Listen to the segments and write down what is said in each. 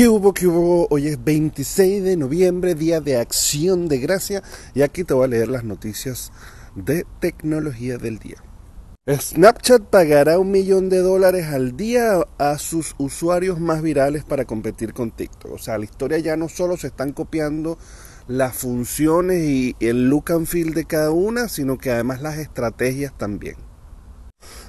¿Qué hubo? ¿Qué hubo? Hoy es 26 de noviembre, día de acción de gracia, y aquí te voy a leer las noticias de tecnología del día. Snapchat pagará un millón de dólares al día a sus usuarios más virales para competir con TikTok. O sea, la historia ya no solo se están copiando las funciones y el look and feel de cada una, sino que además las estrategias también.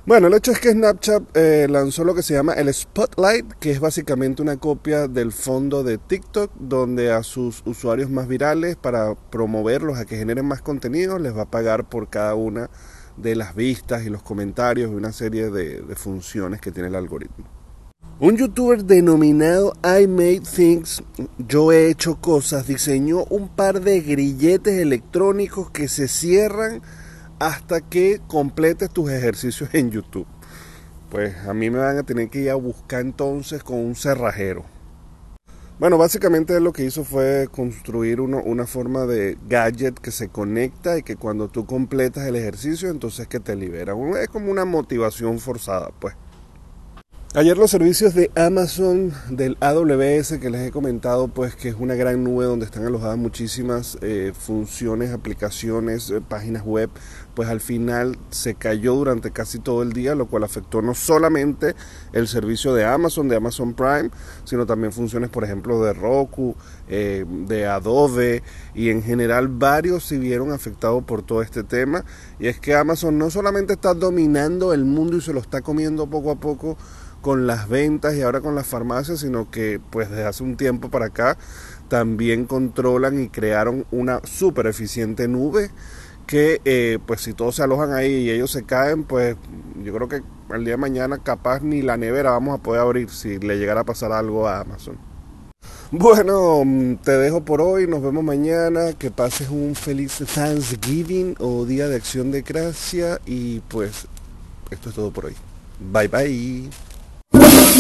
Bueno, el hecho es que Snapchat eh, lanzó lo que se llama el Spotlight, que es básicamente una copia del fondo de TikTok, donde a sus usuarios más virales, para promoverlos a que generen más contenido, les va a pagar por cada una de las vistas y los comentarios y una serie de, de funciones que tiene el algoritmo. Un youtuber denominado I Made Things, yo he hecho cosas, diseñó un par de grilletes electrónicos que se cierran hasta que completes tus ejercicios en YouTube. Pues a mí me van a tener que ir a buscar entonces con un cerrajero. Bueno, básicamente lo que hizo fue construir una forma de gadget que se conecta y que cuando tú completas el ejercicio, entonces que te libera. Es como una motivación forzada, pues. Ayer los servicios de Amazon del AWS que les he comentado, pues que es una gran nube donde están alojadas muchísimas eh, funciones, aplicaciones, eh, páginas web, pues al final se cayó durante casi todo el día, lo cual afectó no solamente el servicio de Amazon, de Amazon Prime, sino también funciones, por ejemplo, de Roku, eh, de Adobe y en general varios se vieron afectados por todo este tema. Y es que Amazon no solamente está dominando el mundo y se lo está comiendo poco a poco, con las ventas y ahora con las farmacias, sino que pues desde hace un tiempo para acá también controlan y crearon una súper eficiente nube que eh, pues si todos se alojan ahí y ellos se caen, pues yo creo que el día de mañana capaz ni la nevera vamos a poder abrir si le llegara a pasar algo a Amazon. Bueno, te dejo por hoy, nos vemos mañana, que pases un feliz Thanksgiving o Día de Acción de Gracia y pues esto es todo por hoy. Bye bye.